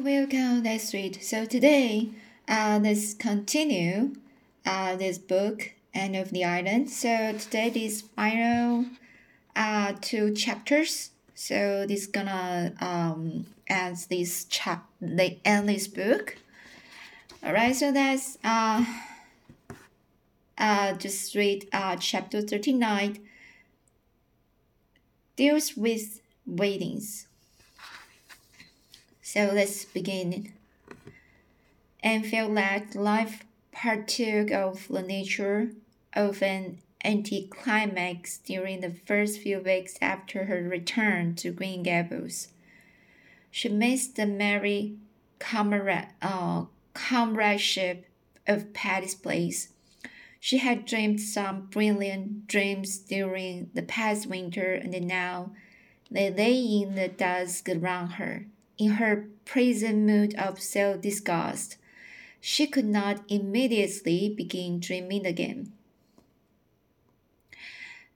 Welcome, let's read. So today, uh, let's continue uh, this book, Anne of the Island. So today is final uh, two chapters. So this gonna um end this chap the end this book. Alright, so that's uh uh just read uh chapter 39 deals with waitings. So let's begin. And felt that life partook of the nature of an anticlimax during the first few weeks after her return to Green Gables. She missed the merry comrade, uh, comradeship of Patty's Place. She had dreamed some brilliant dreams during the past winter, and now they lay in the dusk around her in her present mood of self disgust, she could not immediately begin dreaming again.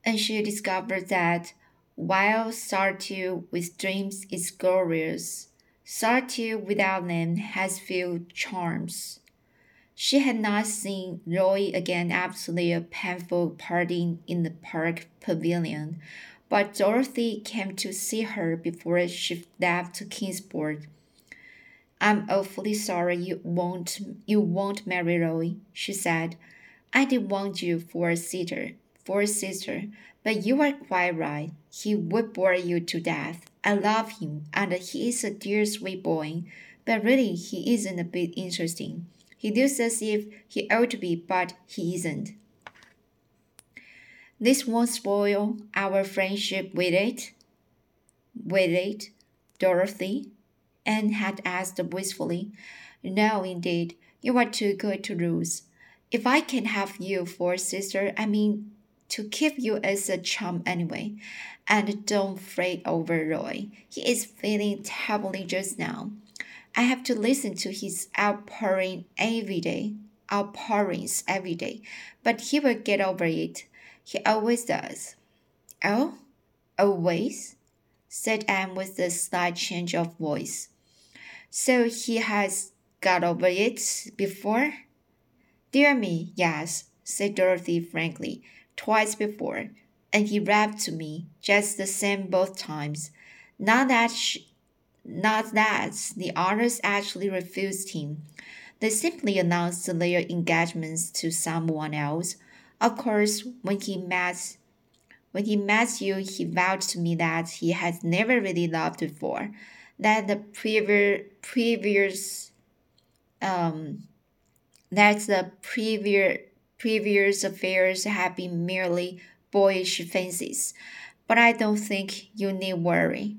And she discovered that while solitude with dreams is glorious, solitude without them has few charms. She had not seen Roy again after their painful parting in the park pavilion, but Dorothy came to see her before she left to Kingsport. I'm awfully sorry you won't you won't marry Roy, she said. I did want you for a sister, for a sister, but you are quite right. He would bore you to death. I love him, and he is a dear sweet boy, but really he isn't a bit interesting. He looks as if he ought to be, but he isn't. This won't spoil our friendship with it. With it, Dorothy? Anne had asked wistfully. No, indeed. You are too good to lose. If I can have you for a sister, I mean to keep you as a chum anyway. And don't fret over Roy. He is feeling terribly just now. I have to listen to his outpouring every day, outpourings every day, but he will get over it. He always does. Oh, always? said Anne with a slight change of voice. So he has got over it before? Dear me, yes, said Dorothy frankly, twice before, and he rapped to me just the same both times. Not that not that the others actually refused him. They simply announced their engagements to someone else of course, when he met when he met you, he vowed to me that he had never really loved before, that the previous previous um that the previous previous affairs had been merely boyish fancies. But I don't think you need worry.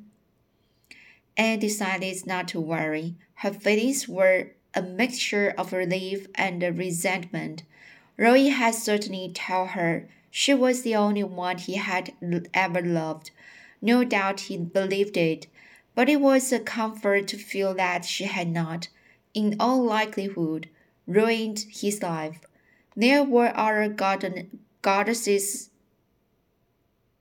Anne decided not to worry. Her feelings were a mixture of relief and resentment. Roy had certainly told her she was the only one he had ever loved. No doubt he believed it, but it was a comfort to feel that she had not, in all likelihood, ruined his life. There were other goddesses,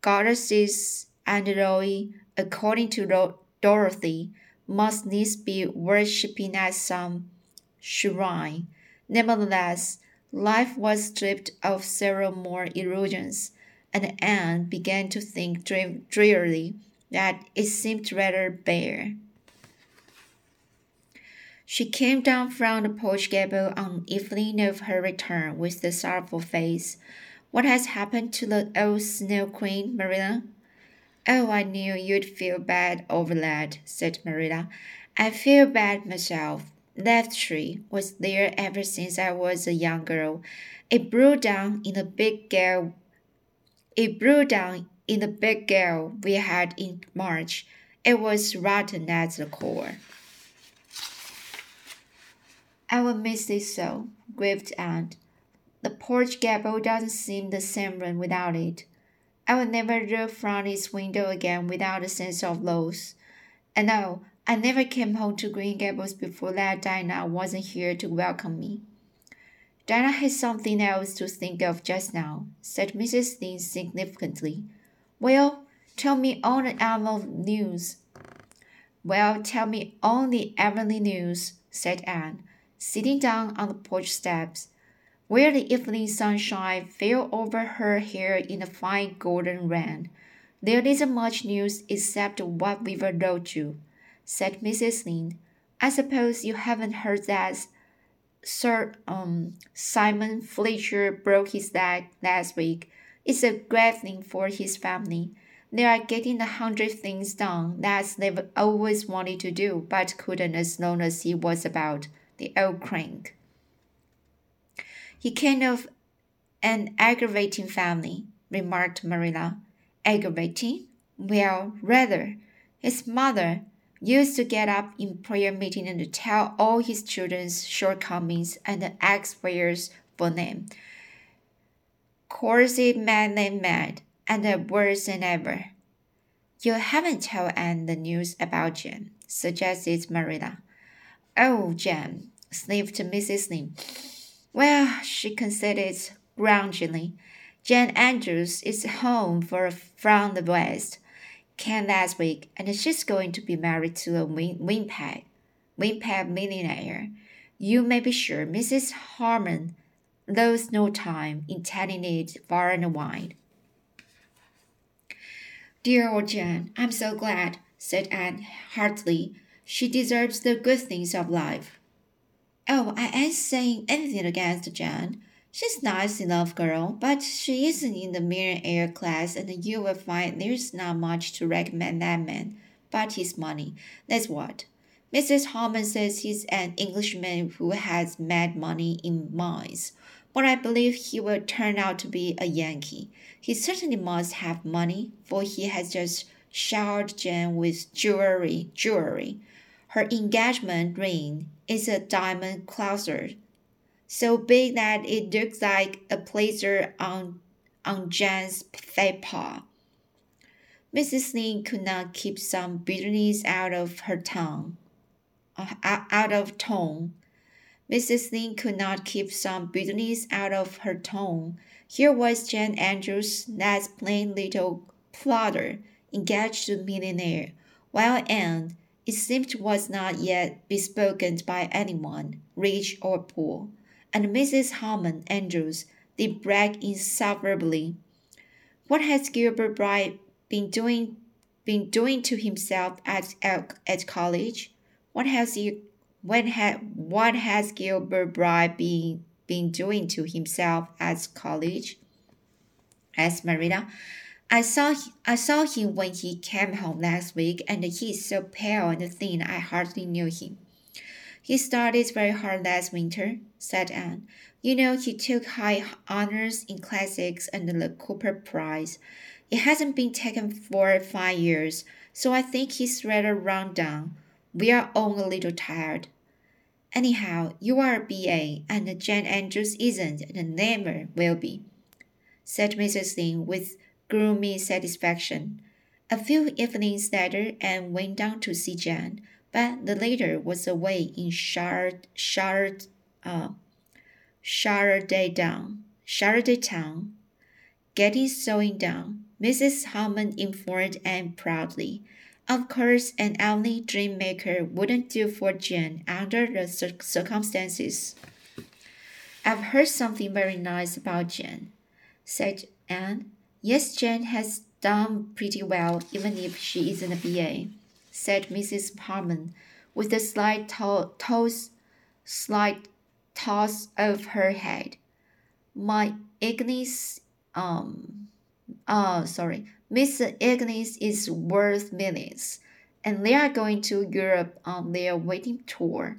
goddesses, and Roy, according to Dorothy, must needs be worshipping at some shrine. Nevertheless, Life was stripped of several more illusions, and Anne began to think drearily that it seemed rather bare. She came down from the porch gable on the evening of her return with a sorrowful face. What has happened to the old Snow Queen, Marilla? Oh, I knew you'd feel bad over that, said Marilla. I feel bad myself. That tree was there ever since I was a young girl. It blew down in the big gale. It blew down in the big gale we had in March. It was rotten at the core. I will miss it so, grieved Anne. The porch gable doesn't seem the same room without it. I will never look from its window again without a sense of loss. And oh, I never came home to Green Gables before that Dinah wasn't here to welcome me. Dinah has something else to think of just now, said Mrs. Lynde significantly. Well, tell me all the animal news. Well, tell me all the Avonlea news, said Anne, sitting down on the porch steps, where the evening sunshine fell over her hair in a fine golden rain. There isn't much news except what Weaver wrote you, said Mrs. Lynde. I suppose you haven't heard that Sir um, Simon Fletcher broke his leg last week. It's a great thing for his family. They are getting a hundred things done that they've always wanted to do, but couldn't as long as he was about, the old crank. He came of an aggravating family, remarked Marilla. Aggravating? Well, rather. His mother, used to get up in prayer meeting and tell all his children's shortcomings and ask prayers for them. Course it made them mad, and worse than ever. You haven't told Anne the news about Jen, suggested Marilla. Oh, Jen, sniffed Mrs. Lynde. Well, she considered grudgingly. Jen Andrews is home for, from the West came last week, and she's going to be married to a Winnipeg, Winnipeg millionaire. You may be sure Mrs. Harmon loses no time in telling it far and wide. Dear old Jan, I'm so glad, said Anne heartily. She deserves the good things of life. Oh, I ain't saying anything against Jan. She's nice enough girl, but she isn't in the millionaire air class, and you will find there's not much to recommend that man but his money. That's what. Mrs. Harmon says he's an Englishman who has mad money in mines, but I believe he will turn out to be a Yankee. He certainly must have money, for he has just showered Jane with jewelry. Jewelry. Her engagement ring is a diamond cluster so big that it looks like a plaster on, on Jan's paw. Mrs. Lynde could not keep some bitterness out of her tongue, uh, out of tone. Mrs. Lynde could not keep some bitterness out of her tone. Here was Jan Andrews, that plain little plodder, engaged to a millionaire, while Anne, it seemed, was not yet bespoken by anyone, rich or poor and Mrs. Harmon Andrews did brag insufferably. What has Gilbert Blythe been doing been doing to himself at at college? What has he when ha, what has Gilbert Blythe been been doing to himself at college? asked Marilla. I saw I saw him when he came home last week, and he's so pale and thin I hardly knew him. He studied very hard last winter, said Anne. You know, he took high honors in classics and the Cooper Prize. It hasn't been taken for five years, so I think he's rather run down. We are all a little tired. Anyhow, you are a BA, and Jan Andrews isn't, and never will be, said Mrs. Lynde with gloomy satisfaction. A few evenings later, Anne went down to see Jan but the latter was away in Shard, Shard, uh, Sharaday Down, Sharaday Town, getting sewing done. Mrs. Harmon informed Anne proudly. Of course, an only dream maker wouldn't do for Jane under the circumstances. I've heard something very nice about Jane, said Anne. Yes, Jane has done pretty well, even if she isn't a BA said Mrs. Harmon, with a slight to toss, slight toss of her head. My Agnes, um, uh, sorry, Miss Agnes is worth millions, and they are going to Europe on their wedding tour.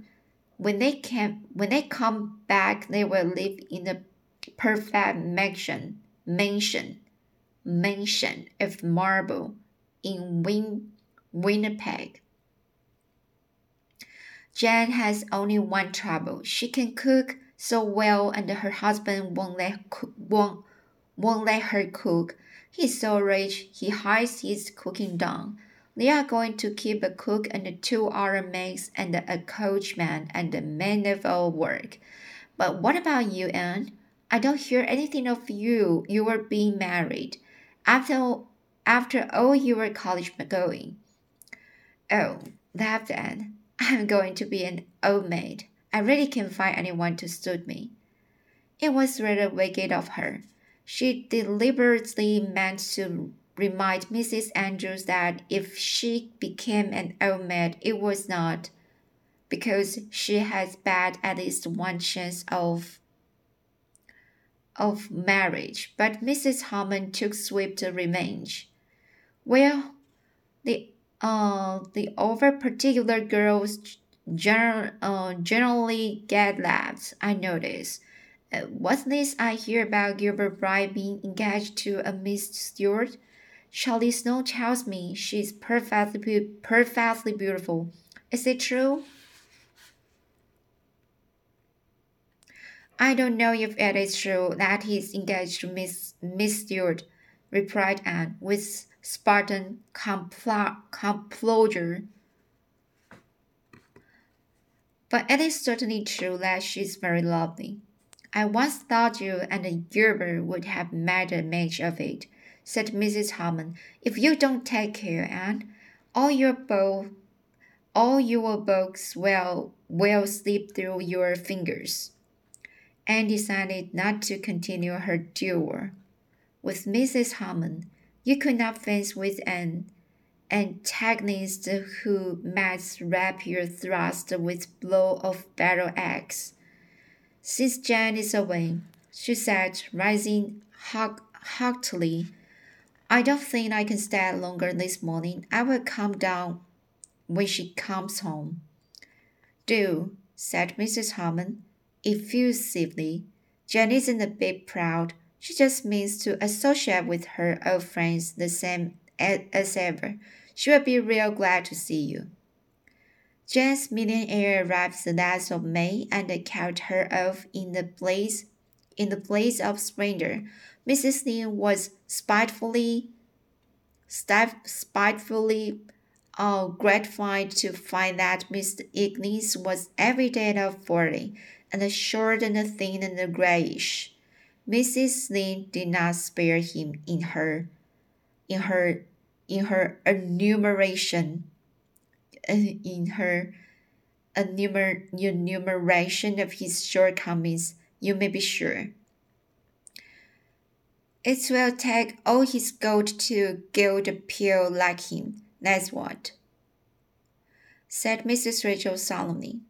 When they can, when they come back, they will live in a perfect mansion, mansion, mansion of marble in Win Winnipeg. Jan has only one trouble. She can cook so well and her husband won't let, won't, won't let her cook. He's so rich, he hides his cooking done. They are going to keep a cook and two other maids and a coachman and a man of all work. But what about you, Anne? I don't hear anything of you. You were being married. After, after all your college going. Oh, laughed Anne. I'm going to be an old maid. I really can't find anyone to suit me. It was rather wicked of her. She deliberately meant to remind Mrs. Andrews that if she became an old maid, it was not because she had bad at least one chance of of marriage, but Mrs. Harmon took swift revenge. Well, the uh the over particular girls general, uh, generally get laughs. I notice. Uh, what's this I hear about Gilbert Blythe being engaged to a Miss Stuart? Charlie Snow tells me she's perfectly perfectly beautiful. Is it true? I don't know if it is true that he's engaged to Miss Miss Stuart, replied Anne with Spartan composure. But it is certainly true that she's very lovely. I once thought you and Gilbert would have made a match of it, said Mrs. Harmon. If you don't take care, Anne, all your bow, all your books will will slip through your fingers. Anne decided not to continue her duel with Mrs. Harmon. You could not fence with an antagonist who met rapier thrust with blow of battle axe. Since Jane is away, she said, rising haughtily, I don't think I can stay longer this morning. I will come down when she comes home. Do, said Mrs. Harmon effusively. Jane isn't a bit proud. She just means to associate with her old friends the same as ever. She will be real glad to see you. Jane's millionaire arrived the last of May and carried her off in the place in the place of splendor. Mrs. Lynde was spitefully spitefully uh, gratified to find that Mr. Ignis was every day of forty, and short and thin and grayish. Mrs. Lynde did not spare him in her in her in her enumeration uh, in her enumer, enumeration of his shortcomings, you may be sure. It will take all his gold to gild a pill like him, that's what, said Mrs. Rachel solemnly.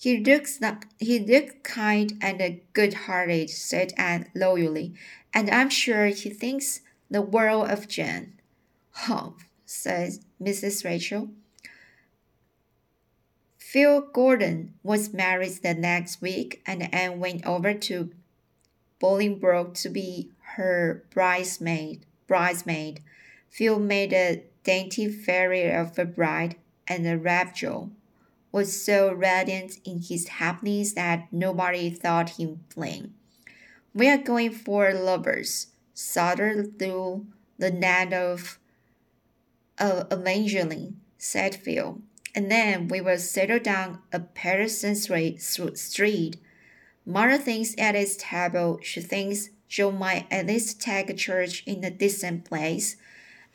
He looks not, he looks kind and good-hearted, said Anne loyally, and I'm sure he thinks the world of Jane. Humph, said Mrs. Rachel. Phil Gordon was married the next week, and Anne went over to Bolingbroke to be her bridesmaid. Bridesmaid. Phil made a dainty fairy of a bride, and the rapture was so radiant in his happiness that nobody thought him plain. We are going for lovers, soldered through the net of uh, Evangeline, said Phil. And then we will settle down a Patterson Street. Mother thinks at its table she thinks Jo might at least take a church in a decent place,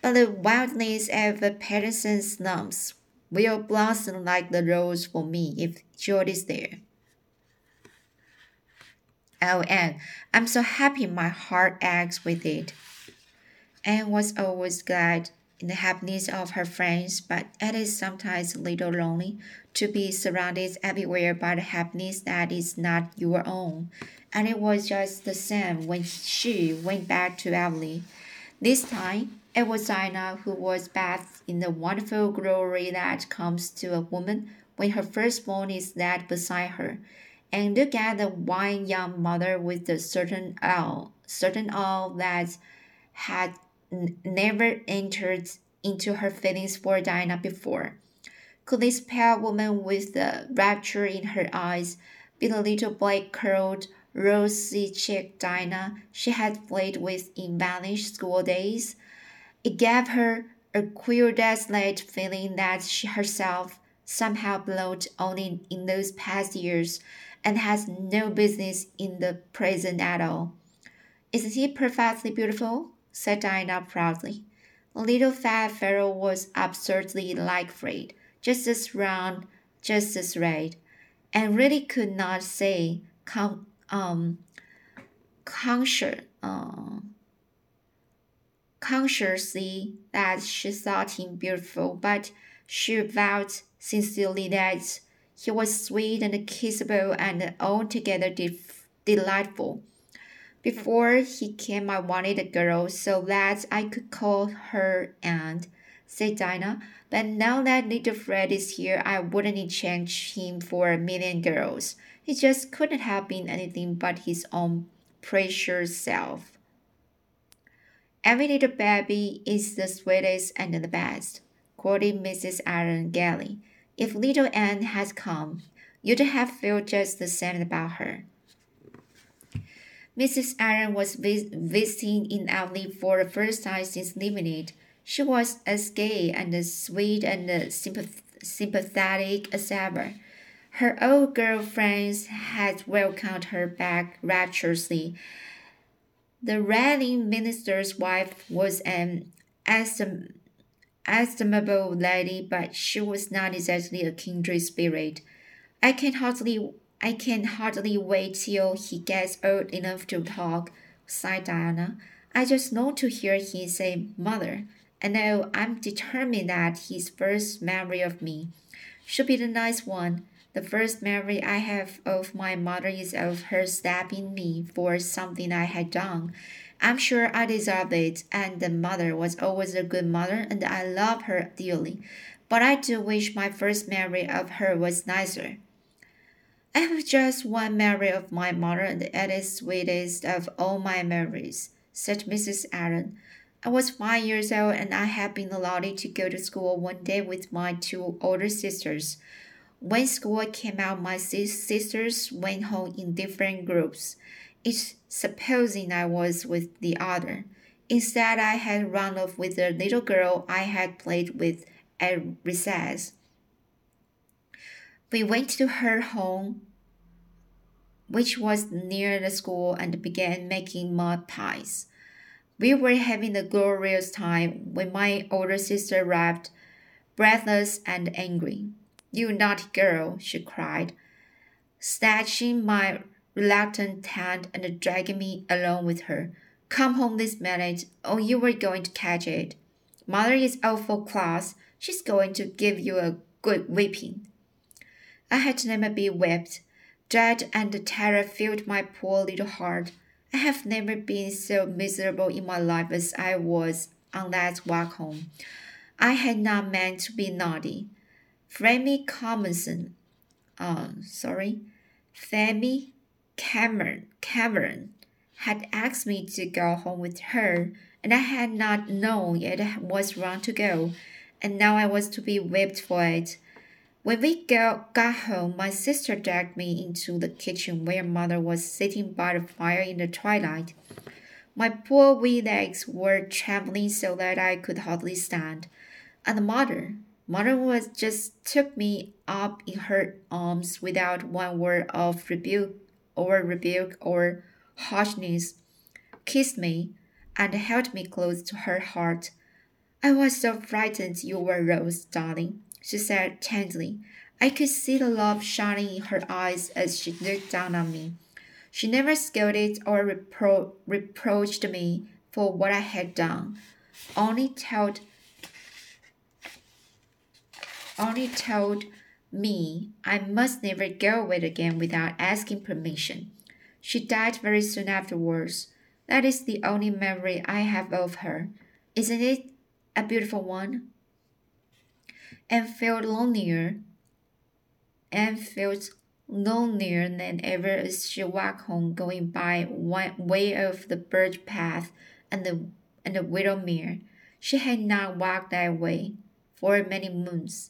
but the wildness of the Patterson slums will blossom like the rose for me if George is there. Oh, Anne, I'm so happy my heart aches with it. Anne was always glad in the happiness of her friends, but it is sometimes a little lonely to be surrounded everywhere by the happiness that is not your own. And it was just the same when she went back to Avonlea. This time, it was Dinah who was bathed in the wonderful glory that comes to a woman when her firstborn is laid beside her, and look at the wine young mother with the certain awe, certain awe that had never entered into her feelings for Dinah before. Could this pale woman with the rapture in her eyes be the little black curled, rosy cheeked Dinah she had played with in vanished school days? It gave her a queer desolate feeling that she herself somehow belonged only in those past years and has no business in the present at all. Isn't he perfectly beautiful? said Diana proudly. The little fat fellow was absurdly like Fred, just as round, just as red, and really could not say con- um, conscious, uh, consciously that she thought him beautiful, but she vowed sincerely that he was sweet and kissable and altogether de- delightful. Before he came, I wanted a girl so that I could call her aunt, said Dinah. But now that little Fred is here, I wouldn't exchange him for a million girls. He just couldn't have been anything but his own precious self. Every little baby is the sweetest and the best, quoted Mrs. Allen gaily. If little Anne had come, you'd have felt just the same about her. Mrs. Allen was vis- visiting in Avonlea for the first time since leaving it. She was as gay and as sweet and sympath- sympathetic as ever. Her old girl friends had welcomed her back rapturously. The reigning minister's wife was an estim- estimable lady, but she was not exactly a kindred spirit. I can hardly I can hardly wait till he gets old enough to talk, sighed Diana. I just long to hear him say mother. And know I'm determined that his first memory of me should be the nice one. The first memory I have of my mother is of her stabbing me for something I had done. I'm sure I deserved it, and the mother was always a good mother, and I love her dearly. But I do wish my first memory of her was nicer. I have just one memory of my mother, and it is sweetest of all my memories, said Mrs. Allen. I was five years old, and I had been allowed to go to school one day with my two older sisters. When school came out, my sisters went home in different groups, each supposing I was with the other. Instead, I had run off with the little girl I had played with at recess. We went to her home, which was near the school, and began making mud pies. We were having a glorious time when my older sister arrived, breathless and angry. You naughty girl, she cried, snatching my reluctant hand and dragging me along with her. Come home this minute, or you were going to catch it. Mother is out for class. She's going to give you a good whipping. I had never been whipped. Dread and terror filled my poor little heart. I have never been so miserable in my life as I was on that walk home. I had not meant to be naughty. Frammy Commonson, uh, sorry, Fanny Cameron, Cameron had asked me to go home with her, and I had not known it was wrong to go, and now I was to be whipped for it. When we go, got home, my sister dragged me into the kitchen where mother was sitting by the fire in the twilight. My poor wee legs were trembling so that I could hardly stand. And mother, mother was just took me up in her arms without one word of rebuke or rebuke or harshness, kissed me, and held me close to her heart. I was so frightened you were Rose, darling she said tenderly. I could see the love shining in her eyes as she looked down on me. She never scolded or repro- reproached me for what I had done, only told only told me I must never go away again without asking permission. She died very soon afterwards. That is the only memory I have of her. Isn't it a beautiful one? and felt lonelier and felt lonelier than ever as she walked home going by one way of the birch path and the and the Willowmere. She had not walked that way for many moons.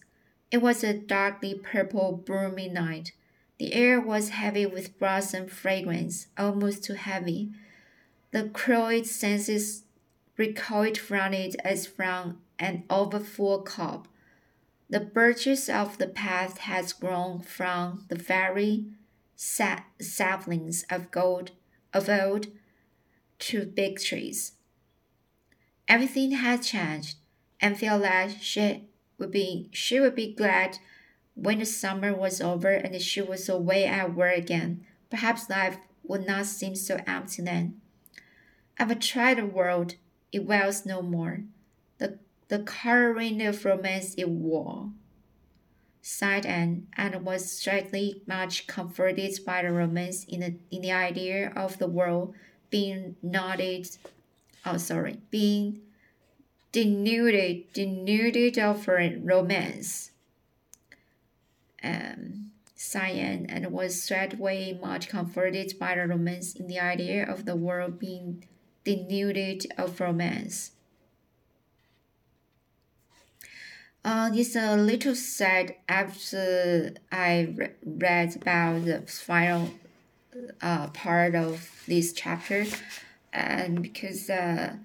It was a darkly purple, broomy night. The air was heavy with blossom fragrance, almost too heavy. The cloyed senses recoiled from it as from an overfull cup. The birches of the path had grown from the very saplings of gold of old to big trees. Everything had changed, and felt like she would be she would be glad when the summer was over and she was away at work again. Perhaps life would not seem so empty then. I've tried the world, it wells no more. The the coloring of romance it wore sighed Anne, and was straightly much comforted by the romance in the in the idea of the world being nodded oh sorry, being denuded denuded of romance. Um Cyan and was straightway much comforted by the romance in the idea of the world being denuded of romance. Uh, it's a little sad after I re read about the final uh, part of this chapter, and because uh,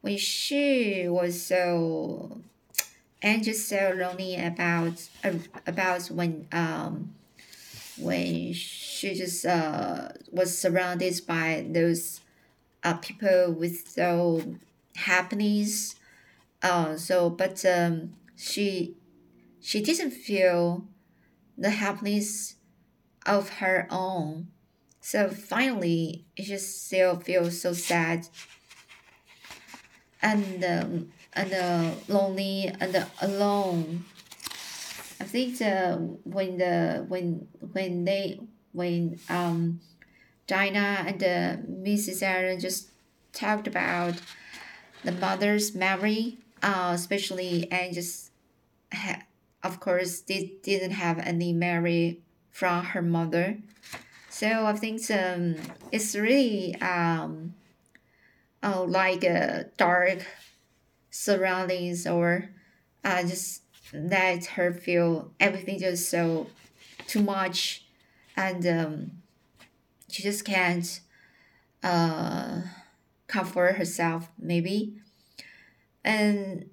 when she was so and just so lonely about about when um when she just uh was surrounded by those uh people with so happiness uh so but um she she didn't feel the happiness of her own. So finally, she just still feels so sad and um, and uh, lonely and uh, alone. I think the when the when when they when um Dinah and uh, Mrs. Aaron just talked about the mother's memory, uh, especially and just ha- of course, did, didn't have any memory from her mother. So I think um, it's really um, uh, like a dark surroundings or uh, just let her feel everything just so too much and um, she just can't uh, comfort herself maybe and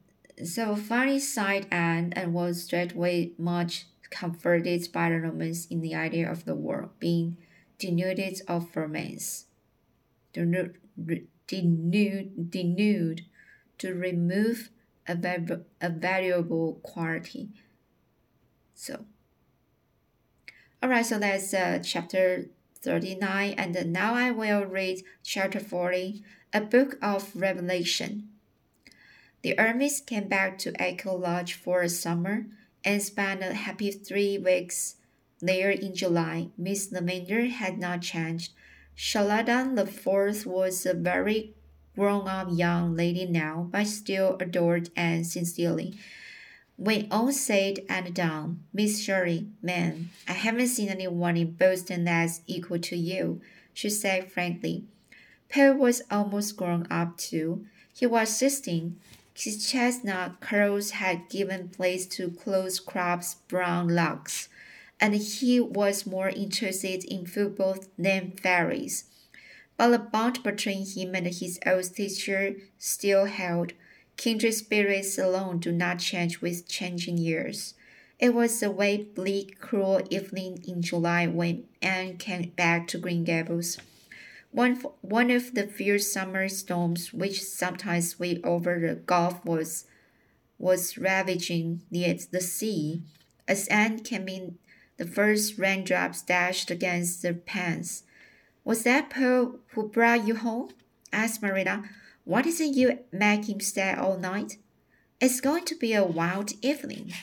so Fanny sighed and, and was straightway much comforted by the romance in the idea of the world being denuded of romance. Denude, denude to remove a, a valuable quality. So, alright, so that's uh, chapter 39, and now I will read chapter 40, a book of Revelation. The Ermits came back to Echo Lodge for a summer and spent a happy three weeks there in July. Miss Lavender had not changed. Shalada the Fourth was a very grown-up young lady now, but still adored Anne sincerely. When all said and done, Miss Shirley, man, I haven't seen anyone in Boston that's equal to you, she said frankly. Paul was almost grown up too. He was sixteen, his chestnut curls had given place to close-cropped brown locks, and he was more interested in football than fairies. But the bond between him and his old teacher still held. Kindred spirits alone do not change with changing years. It was a wet, bleak, cruel evening in July when Anne came back to Green Gables. One, one of the fierce summer storms which sometimes sweep over the Gulf was, was ravaging the, the sea. As Anne came in, the first raindrops dashed against the panes. Was that Paul who brought you home? asked Marilla. Why didn't you make him stay all night? It's going to be a wild evening.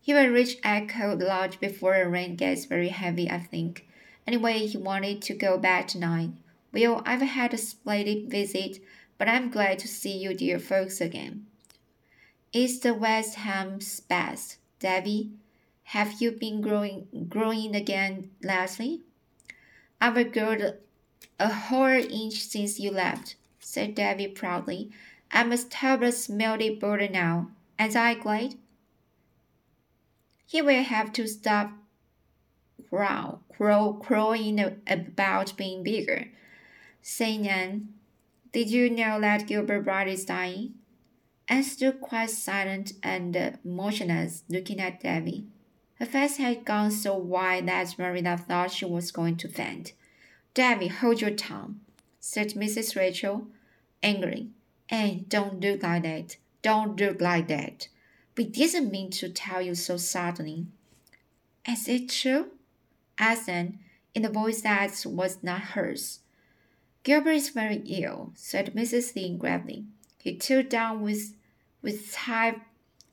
He will reach Echo Lodge before the rain gets very heavy, I think. Anyway, he wanted to go back tonight. Well, I've had a splendid visit, but I'm glad to see you dear folks again. It's the West Ham's best, Davy. Have you been growing growing again, Leslie? I've grown a whole inch since you left, said Davy proudly. I'm a table smelly boarder now. As I glad? He will have to stop crow, crow, crowing about being bigger. Say, Nan, did you know that Gilbert Blythe is dying? Anne stood quite silent and motionless, looking at Davy. Her face had gone so white that Marilla thought she was going to faint. Davy, hold your tongue, said Mrs. Rachel. angrily. And don't look like that. Don't look like that. We didn't mean to tell you so suddenly. Is it true? asked Anne, in a voice that was not hers. Gilbert is very ill, said Mrs. Lynde gravely. He took down with with typh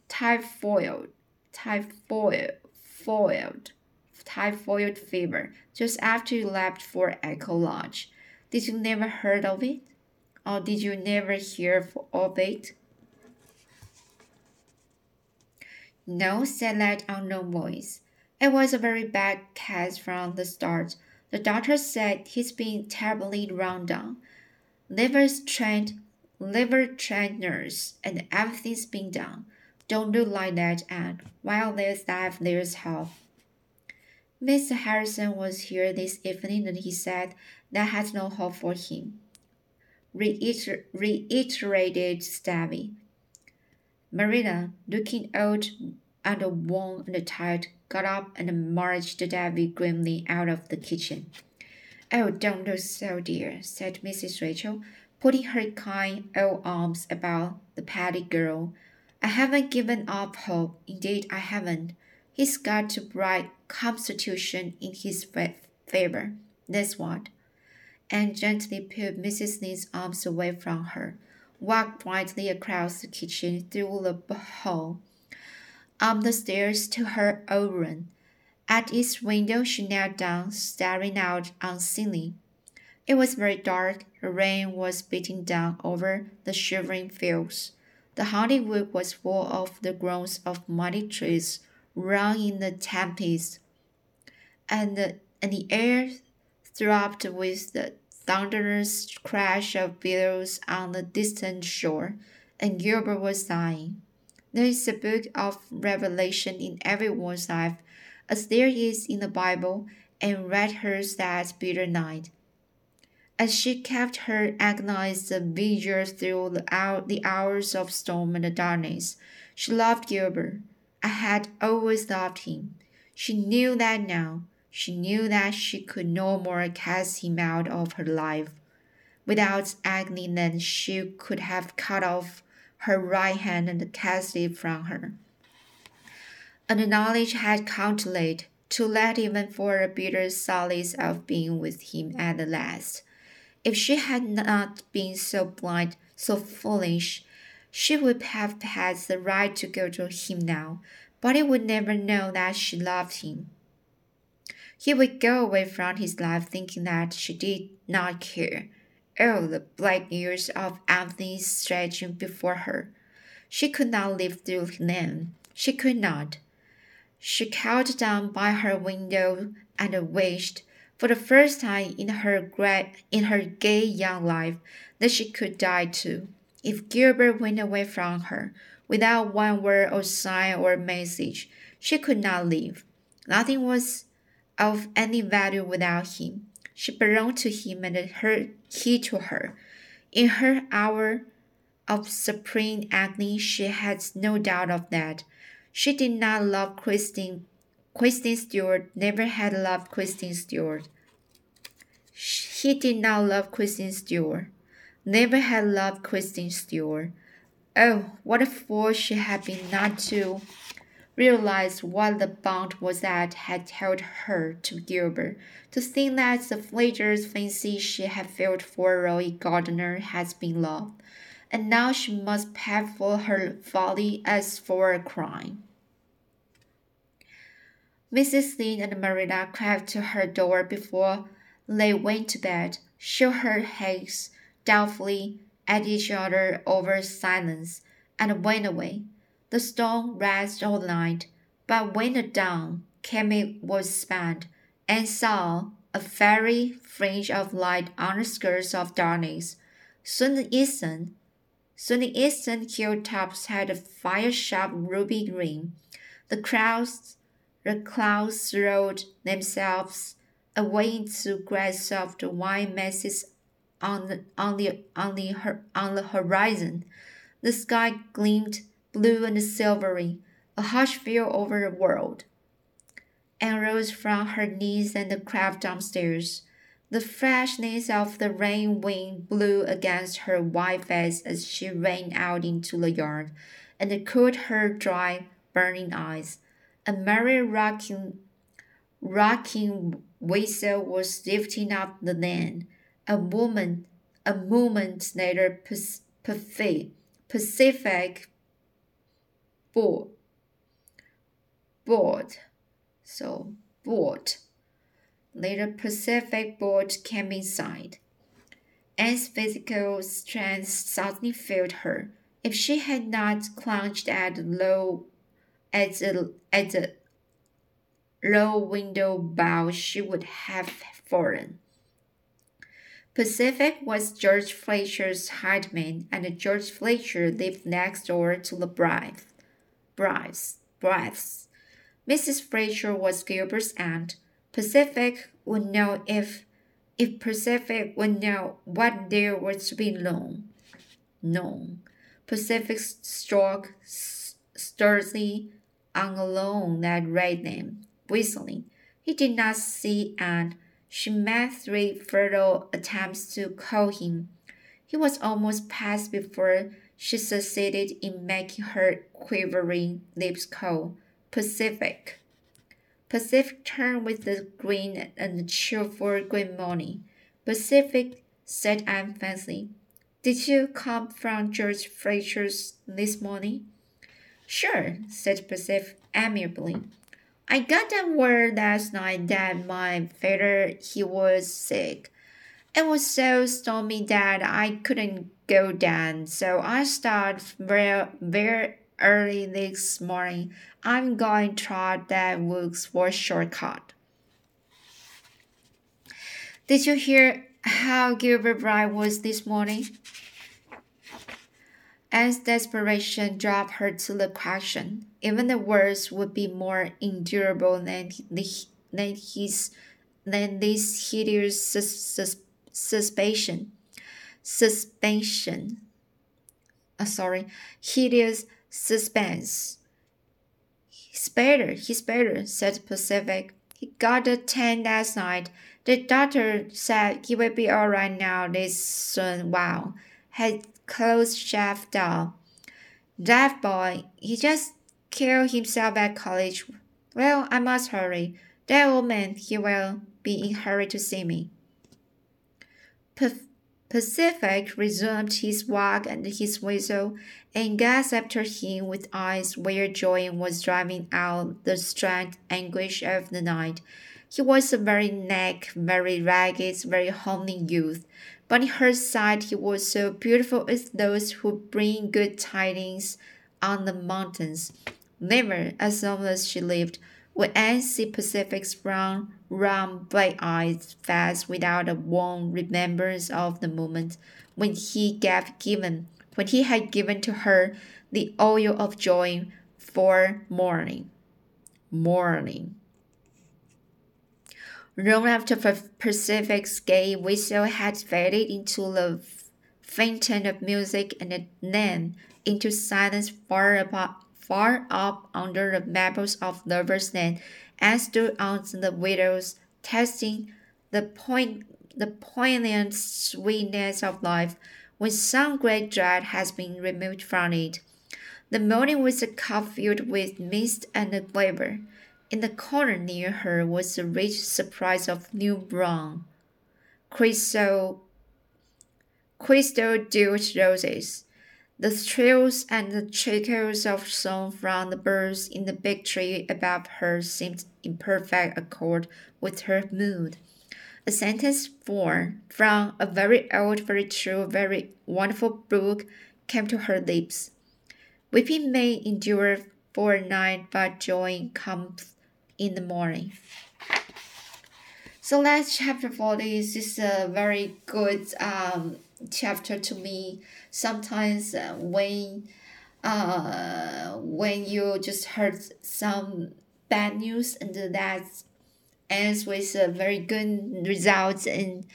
typhoid typhoid foiled typhoid fever just after you left for Echo Lodge. Did you never heard of it? Or did you never hear of it? No, said that unknown voice. It was a very bad case from the start. The doctor said he's been terribly run down. Liver's trained, liver trainers, and everything's been done. Don't look like that, Anne. While there's life, there's hope. Mr. Harrison was here this evening, and he said that had no hope for him. Reiter reiterated Stevie. Marilla, looking old and worn and tired, got up and marched Davy grimly out of the kitchen. Oh, don't look so, dear, said Mrs. Rachel, putting her kind old arms about the patty girl. I haven't given up hope. Indeed, I haven't. He's got a bright constitution in his favor. That's what. And gently pulled Mrs. Lynde's arms away from her, walked brightly across the kitchen through the hall, up the stairs to her own room. At its window she knelt down, staring out unseeingly. It was very dark. The rain was beating down over the shivering fields. The haunted wood was full of the groans of mighty trees rung in the tempest, and the, and the air throbbed with the thunderous crash of billows on the distant shore, and Gilbert was dying. There is a book of revelation in everyone's life, as there is in the Bible, and read hers that bitter night. As she kept her agonized vigil through the, hour, the hours of storm and darkness, she loved Gilbert. I had always loved him. She knew that now. She knew that she could no more cast him out of her life. Without agony, then she could have cut off her right hand and cast it from her. And the knowledge had come too late, too late even for a bitter solace of being with him at the last. If she had not been so blind, so foolish, she would have had the right to go to him now, but he would never know that she loved him. He would go away from his life thinking that she did not care. Oh, the black years of Anthony stretching before her. She could not live through them. She could not. She crouched down by her window and wished, for the first time in her in her gay young life, that she could die too. If Gilbert went away from her without one word or sign or message, she could not live. Nothing was of any value without him. She belonged to him and her, he to her. In her hour of supreme agony, she had no doubt of that. She did not love Christine. Christine Stuart never had loved Christine Stuart. He did not love Kristen Stuart. Never had loved Kristen Stuart. Oh, what a fool she had been not to realize what the bond was that had held her to Gilbert. To think that the flagel's fancy she had felt for Roy Gardner has been love, and now she must pay for her folly as for a crime. Mrs. Lynde and Marilla crept to her door before they went to bed, shook her heads doubtfully at each other over silence, and went away. The storm raged all night, but when the dawn came it was spent, and saw a fairy fringe of light on the skirts of darkness. Soon the eastern, soon the eastern hilltops had a fire-sharp ruby green. The clouds, the clouds rolled themselves away into great soft white masses on the on the on the on the horizon. The sky gleamed blue and silvery. A hush fell over the world. Anne rose from her knees and crept downstairs. The freshness of the rain wind blew against her white face as she ran out into the yard, and cooled her dry, burning eyes. A merry rocking, rocking whistle was lifting up the lane. A moment, a moment later, Pacific, Pacific board, board, so board. Later, Pacific board came inside. Anne's physical strength suddenly failed her. If she had not clutched at the low, at the, at the low window bow, she would have fallen. Pacific was George Fletcher's hired and George Fletcher lived next door to the Blythe. Bryce, Bryce. Mrs. Fletcher was Gilbert's aunt. Pacific would know if if Pacific would know what there was to be known. Known. Pacific struck sturdily on a lawn that read them, whistling. He did not see Aunt she made three futile attempts to call him. He was almost past before she succeeded in making her quivering lips call Pacific. Pacific turned with the grin and the cheerful good morning. Pacific, said Anne faintly, Did you come from George Fletcher's this morning? Sure, said Pacific amiably. I got that word last night that my father he was sick. It was so stormy that I couldn't go down, so I started very very early this morning. I'm going to try that woods for shortcut. Did you hear how Gilbert Blythe was this morning? As desperation drove her to the question, even the worst would be more endurable than, the, than his than this hideous sus, sus, suspicion. Suspension. Uh, sorry, hideous suspense. He's better, he's better, said Pacific. He got a 10 last night. The doctor said he will be all right now this soon. Wow. Had close shave down. That boy, he just killed himself at college. Well, I must hurry. That old man, he will be in hurry to see me. Pacific resumed his walk and his whistle, and gazed after him with eyes where joy was driving out the strange anguish of the night. He was a very neck, very ragged, very homely youth, but in her sight he was so beautiful as those who bring good tidings on the mountains. Never, as long as she lived, would Anne see Pacific's brown, round, bright eyes fast without a warm remembrance of the moment when he gave given, when he had given to her the oil of joy for mourning. Mourning. Long after Pacific's gay whistle had faded into the fountain of music and then into silence far up, far up under the maples of Lover's Lane, and stood on the windows, tasting the point the poignant sweetness of life when some great dread has been removed from it. The morning was a cup filled with mist and vapor. In the corner near her was a rich surprise of new brown, crystal, crystal dewed roses. The trills and the trickles of song from the birds in the big tree above her seemed in perfect accord with her mood. A sentence born from a very old, very true, very wonderful book came to her lips. Weeping may endure for a night, but joy comes in the morning. So last chapter for this is a very good um, chapter to me. Sometimes uh, when uh, when you just heard some bad news and that ends with a very good results and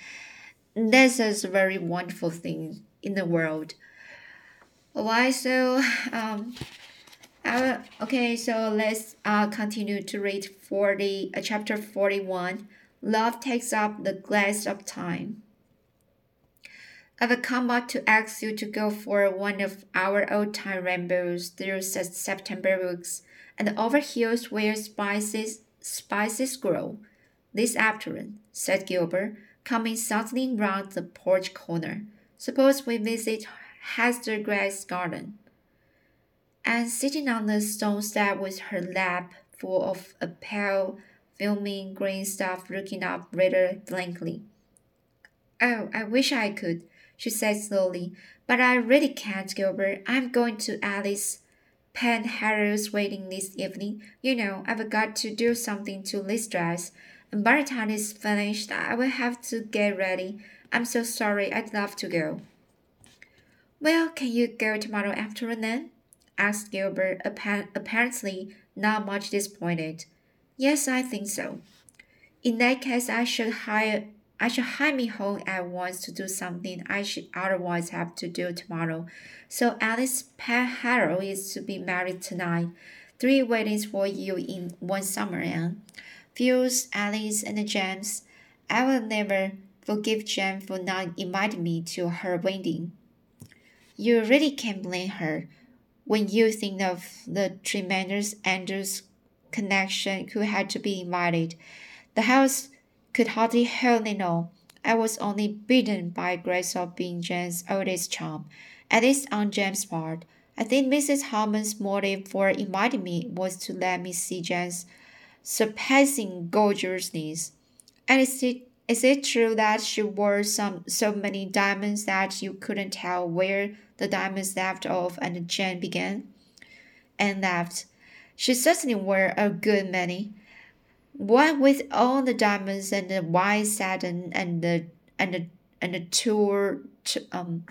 this is a very wonderful thing in the world. Why so um okay, so let's uh, continue to read 40, uh, chapter 41. Love takes up the glass of time. I've come out to ask you to go for one of our old time rambles through September woods and over hills where spices spices grow. This afternoon, said Gilbert, coming suddenly round the porch corner. Suppose we visit Hester Gray's garden. And sitting on the stone step with her lap full of a pale, filmy green stuff looking up rather blankly. Oh, I wish I could, she said slowly, but I really can't, Gilbert. I'm going to Alice Penhallows wedding this evening. You know, I've got to do something to this dress, and by the time it's finished, I will have to get ready. I'm so sorry. I'd love to go. Well, can you go tomorrow afternoon then? asked Gilbert, apparently not much disappointed. Yes, I think so. In that case, I should hire I should hire me home at once to do something I should otherwise have to do tomorrow. So Alice Penhallow is to be married tonight. Three weddings for you in one summer, Anne. Phil's, Alice, and James. I will never forgive Jane for not inviting me to her wedding. You really can't blame her when you think of the tremendous Andrews connection who had to be invited. The house could hardly hold know. I was only bidden by grace of being Jane's oldest chum, at least on Jane's part. I think Mrs. Harmon's motive for inviting me was to let me see Jane's surpassing gorgeousness. And is it is it true that she wore some so many diamonds that you couldn't tell where the diamonds left off and Jane began? And laughed. She certainly wore a good many. What with all the diamonds and the white satin and the and the and the tour um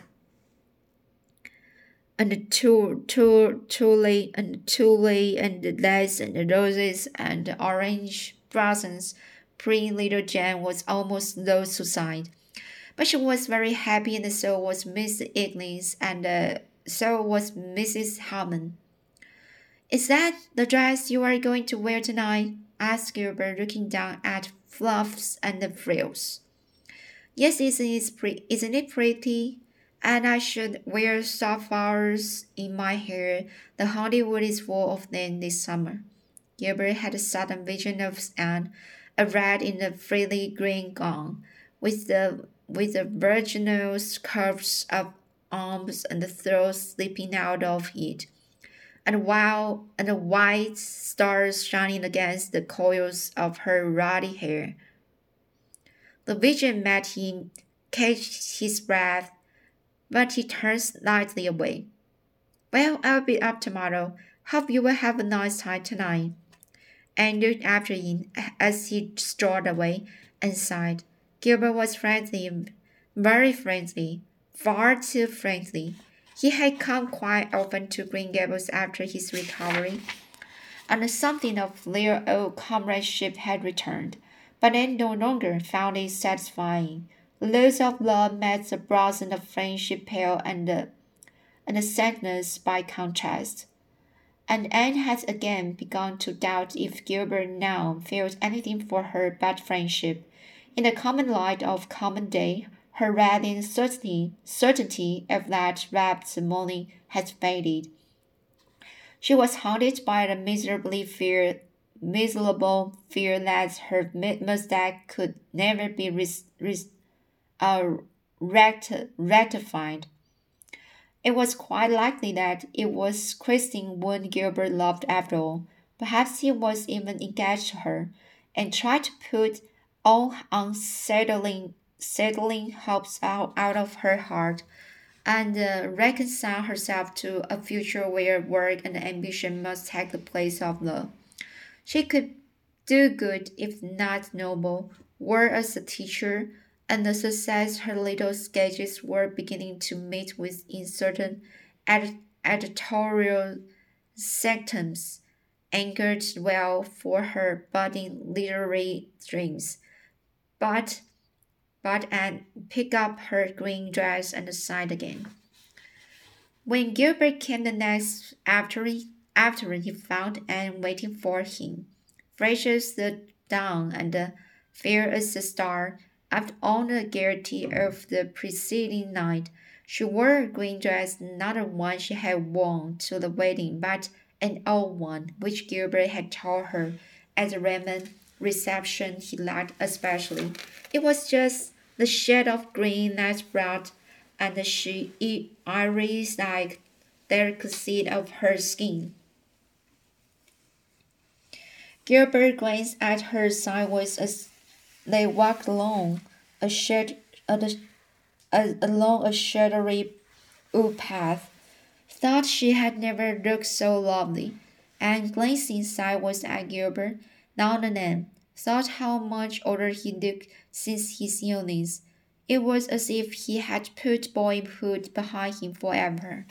and the tour tour tulle and tulle and the lace and the roses and the orange blossoms, pretty little Jane was almost to sight. But she was very happy, and so was Miss Ignis, and uh, so was Mrs. Harmon. Is that the dress you are going to wear tonight? Asked Gilbert, looking down at fluffs and the frills. Yes, isn't it, pre- isn't it pretty? And I should wear sapphires in my hair. The Hollywood is full of them this summer. Gilbert had a sudden vision of Anne, a red in a frilly green gown, with the with the virginal curves of arms and the throat slipping out of it and while and the white stars shining against the coils of her ruddy hair. The vision met him, catched his breath, but he turned slightly away. Well, I'll be up tomorrow. Hope you will have a nice time tonight. And looked after him as he strode away and sighed. Gilbert was friendly, very friendly, far too friendly. He had come quite often to Green Gables after his recovery, and something of their old comradeship had returned, but they no longer found it satisfying. The loads of love met the blossom of friendship pale and, uh, and sadness by contrast. And Anne had again begun to doubt if Gilbert now felt anything for her but friendship. In the common light of common day, her radiant certainty, certainty of that rapt morning had faded. She was haunted by the miserably fear, miserable fear that her mustache could never be res, res, uh, recti, rectified. It was quite likely that it was Christine Wood Gilbert loved after all. Perhaps he was even engaged to her, and tried to put all unsettling settling hopes out, out of her heart and uh, reconcile herself to a future where work and ambition must take the place of love. She could do good if not noble, work as a teacher, and the success her little sketches were beginning to meet with in certain ed- editorial sectums anchored well for her budding literary dreams. But but and pick up her green dress and sighed again. When Gilbert came the next afternoon, after he found Anne waiting for him. Fraser stood down and fair as a star. After all the gaiety of the preceding night, she wore a green dress, not the one she had worn to the wedding, but an old one, which Gilbert had told her at the Raymond reception he liked especially. It was just the shade of green that brought and she iris like delicacy of her skin. Gilbert glanced at her sideways as they walked along a a, along a shadowy wood path. Thought she had never looked so lovely, and glancing sideways at Gilbert now and then, thought how much older he looked since his illness. It was as if he had put boyhood behind him forever.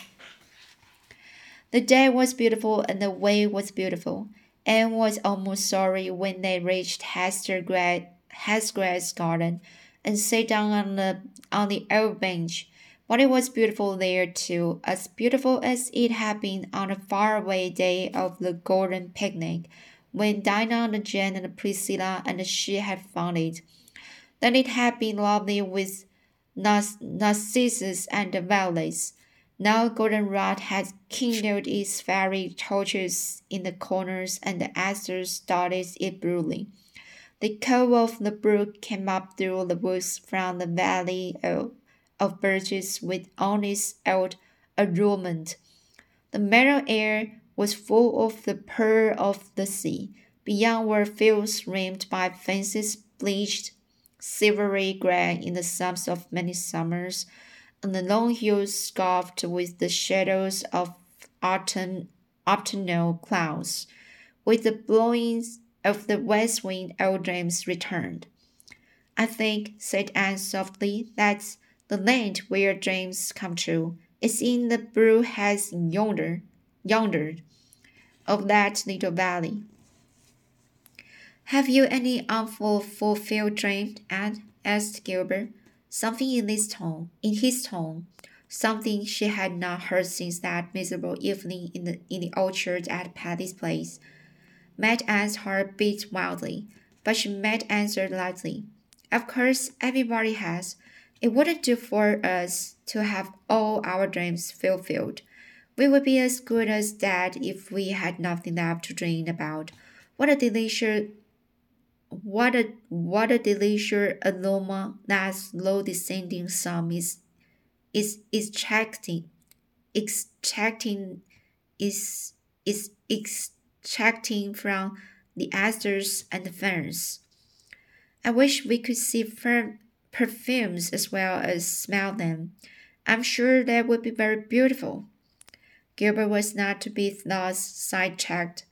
The day was beautiful and the way was beautiful. Anne was almost sorry when they reached Hester Hesgrave's garden and sat down on the on the old bench. But it was beautiful there too, as beautiful as it had been on the faraway day of the golden picnic, when Diana and Jane and Priscilla and she had found it. Then it had been lovely with narcissus and violets. Now goldenrod had kindled its fairy torches in the corners, and the asters started it brightly. The call of the brook came up through the woods from the valley of, of birches with its old allurement. The mellow air was full of the purr of the sea. Beyond were fields rimmed by fences bleached silvery gray in the suns of many summers, and the long hills scarfed with the shadows of autumn autumnal clouds. With the blowing of the west wind, old dreams returned. I think, said Anne softly, that's the land where dreams come true. It's in the blue haze yonder, yonder, of that little valley. Have you any unfulfilled dream, Anne? asked Gilbert. Something in this tone, in his tone, something she had not heard since that miserable evening in the in the orchard at Patty's place. Mad Anne's heart beat wildly, but she made answer lightly. Of course, everybody has. It wouldn't do for us to have all our dreams fulfilled. We would be as good as dead if we had nothing left to dream about. What a delicious what a what a delicious aroma that slow descending sum is is extracting extracting is is extracting from the asters and the ferns. I wish we could see perfumes as well as smell them. I'm sure that would be very beautiful. Gilbert was not to be thus sidetracked.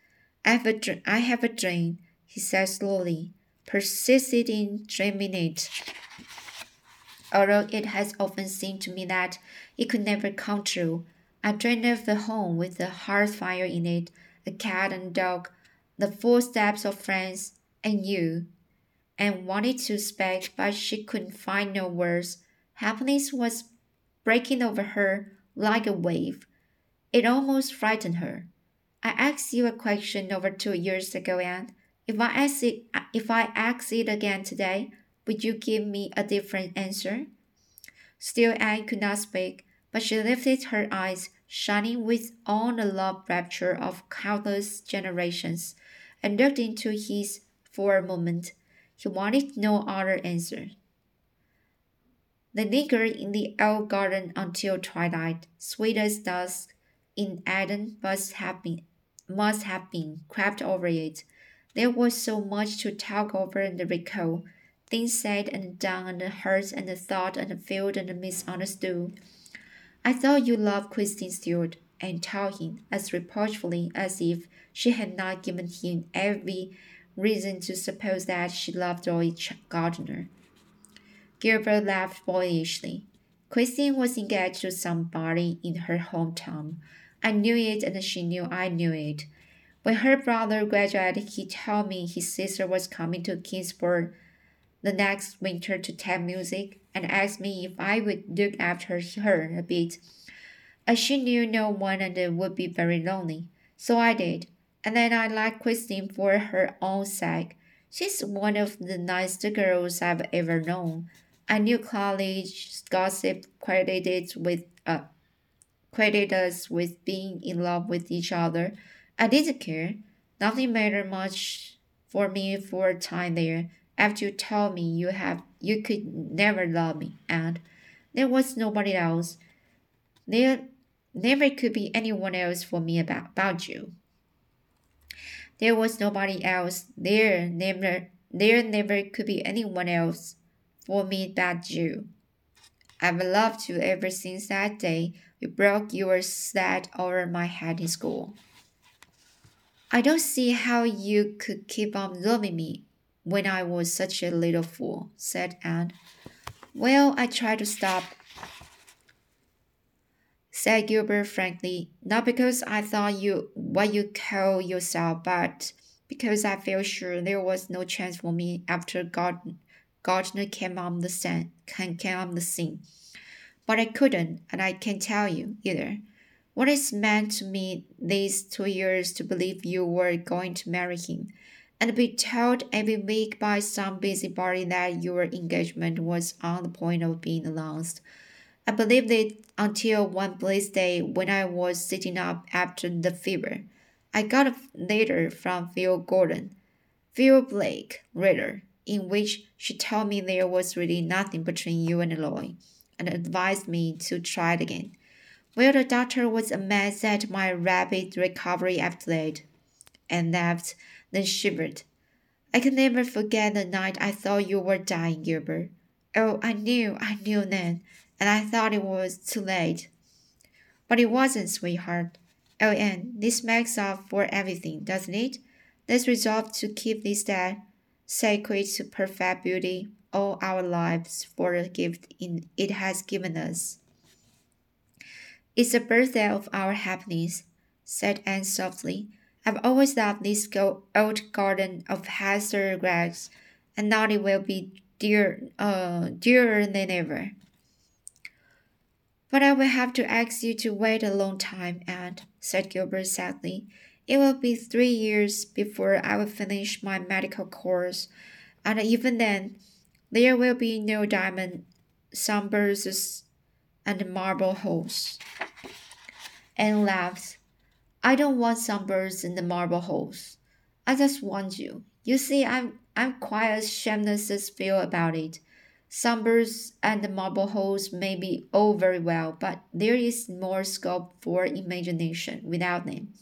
I have a, I have a dream he said slowly, persisted in dreaming it. Although it has often seemed to me that it could never come true, I dreamed of a home with a hearth fire in it, a cat and dog, the footsteps of friends, and you. And wanted to speak, but she couldn't find no words. Happiness was breaking over her like a wave. It almost frightened her. I asked you a question over two years ago, Anne. If I ask it, if I ask it again today, would you give me a different answer? Still, Anne could not speak, but she lifted her eyes, shining with all the love rapture of countless generations, and looked into his for a moment. He wanted no other answer. They lingered in the old garden until twilight, sweet as dusk in Eden must have been, must have been crept over it there was so much to talk over and recall, things said and done and heard and thought and felt and misunderstood. I thought you loved Christine Stuart, and told him as reproachfully as if she had not given him every reason to suppose that she loved Roy Gardner. Gilbert laughed boyishly. Christine was engaged to somebody in her hometown. I knew it, and she knew I knew it. When her brother graduated, he told me his sister was coming to Kingsport the next winter to take music and asked me if I would look after her a bit, as she knew no one and would be very lonely. So I did, and then I liked Christine for her own sake. She's one of the nicest girls I've ever known. I knew college gossip credited with uh, credited us with being in love with each other. I didn't care. Nothing mattered much for me for a time there. After you told me you have you could never love me, and there was nobody else. There never could be anyone else for me about, about you. There was nobody else. There never there never could be anyone else for me but you. I've loved you ever since that day you broke your sled over my head in school. I don't see how you could keep on loving me when I was such a little fool, said Anne. Well, I tried to stop said Gilbert frankly, not because I thought you what you call yourself, but because I felt sure there was no chance for me after Gardner, Gardner came on the scene. Came on the scene. But I couldn't, and I can't tell you either. What it's meant to me these two years to believe you were going to marry him, and be told every week by some busybody that your engagement was on the point of being announced I believed it until one blessed day when I was sitting up after the fever. I got a letter from Phil Gordon, Phil Blake, reader, in which she told me there was really nothing between you and Eloy, and advised me to try it again. Well, the doctor was amazed at my rapid recovery after that, and laughed, then shivered. I can never forget the night I thought you were dying, Gilbert. Oh, I knew, I knew then and I thought it was too late. But it wasn't, sweetheart. Oh, and this makes up for everything, doesn't it? Let's resolve to keep this day sacred to perfect beauty all our lives for the gift in, it has given us. It's the birthday of our happiness, said Anne softly. I've always loved this old garden of Hester Gregg's, and now it will be dear, uh, dearer than ever. But I will have to ask you to wait a long time, Aunt, said Gilbert sadly. It will be three years before I will finish my medical course, and even then, there will be no diamond sunbursts and marble holes. Anne laughed. I don't want sunbursts and marble holes. I just want you. You see, I'm I'm quite as shameless Phil about it. Sunbursts and the marble holes may be all very well, but there is more scope for imagination without them.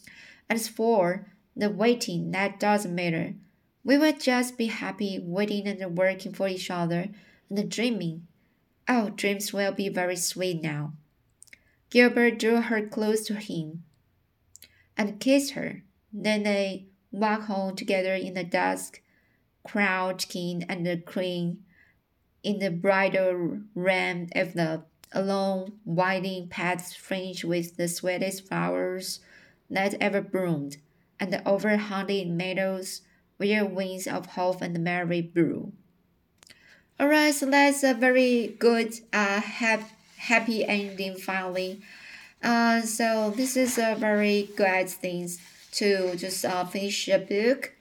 As for the waiting, that doesn't matter. We will just be happy waiting and working for each other and dreaming. Oh, dreams will be very sweet now. Gilbert drew her close to him and kissed her. Then they walked home together in the dusk, Crouch King and the Queen in the bridal ram of the along winding paths fringed with the sweetest flowers that ever bloomed, and the overhanging meadows where winds of hope and merry blew. Alright, so that's a very good, uh, hap- happy ending finally. Uh, so this is a very good thing to just uh, finish the book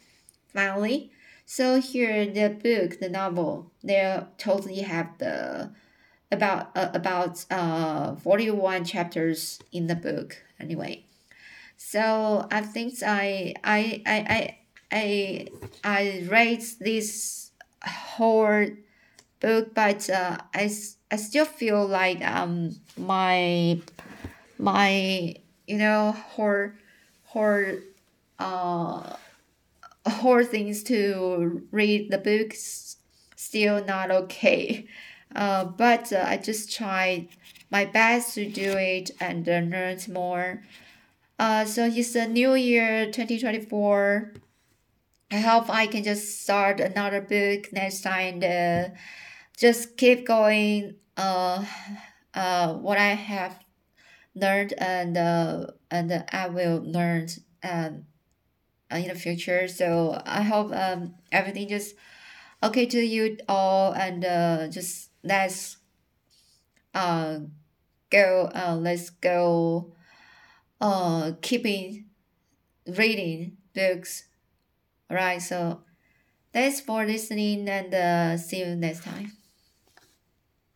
finally. So here, the book, the novel, they totally have the about uh, about uh 41 chapters in the book anyway so i think i i i i i, I read this whole book but uh, I, I still feel like um my my you know whole whole uh whole things to read the books still not okay. Uh, but uh, I just tried my best to do it and learn more. Uh, so it's a new year 2024. I hope I can just start another book next time uh, just keep going uh, uh, what I have learned and uh, and I will learn um, in the future. So I hope um everything just okay to you all and uh just let's uh go uh let's go uh keeping reading books. Alright, so Thanks for listening and uh, see you next time.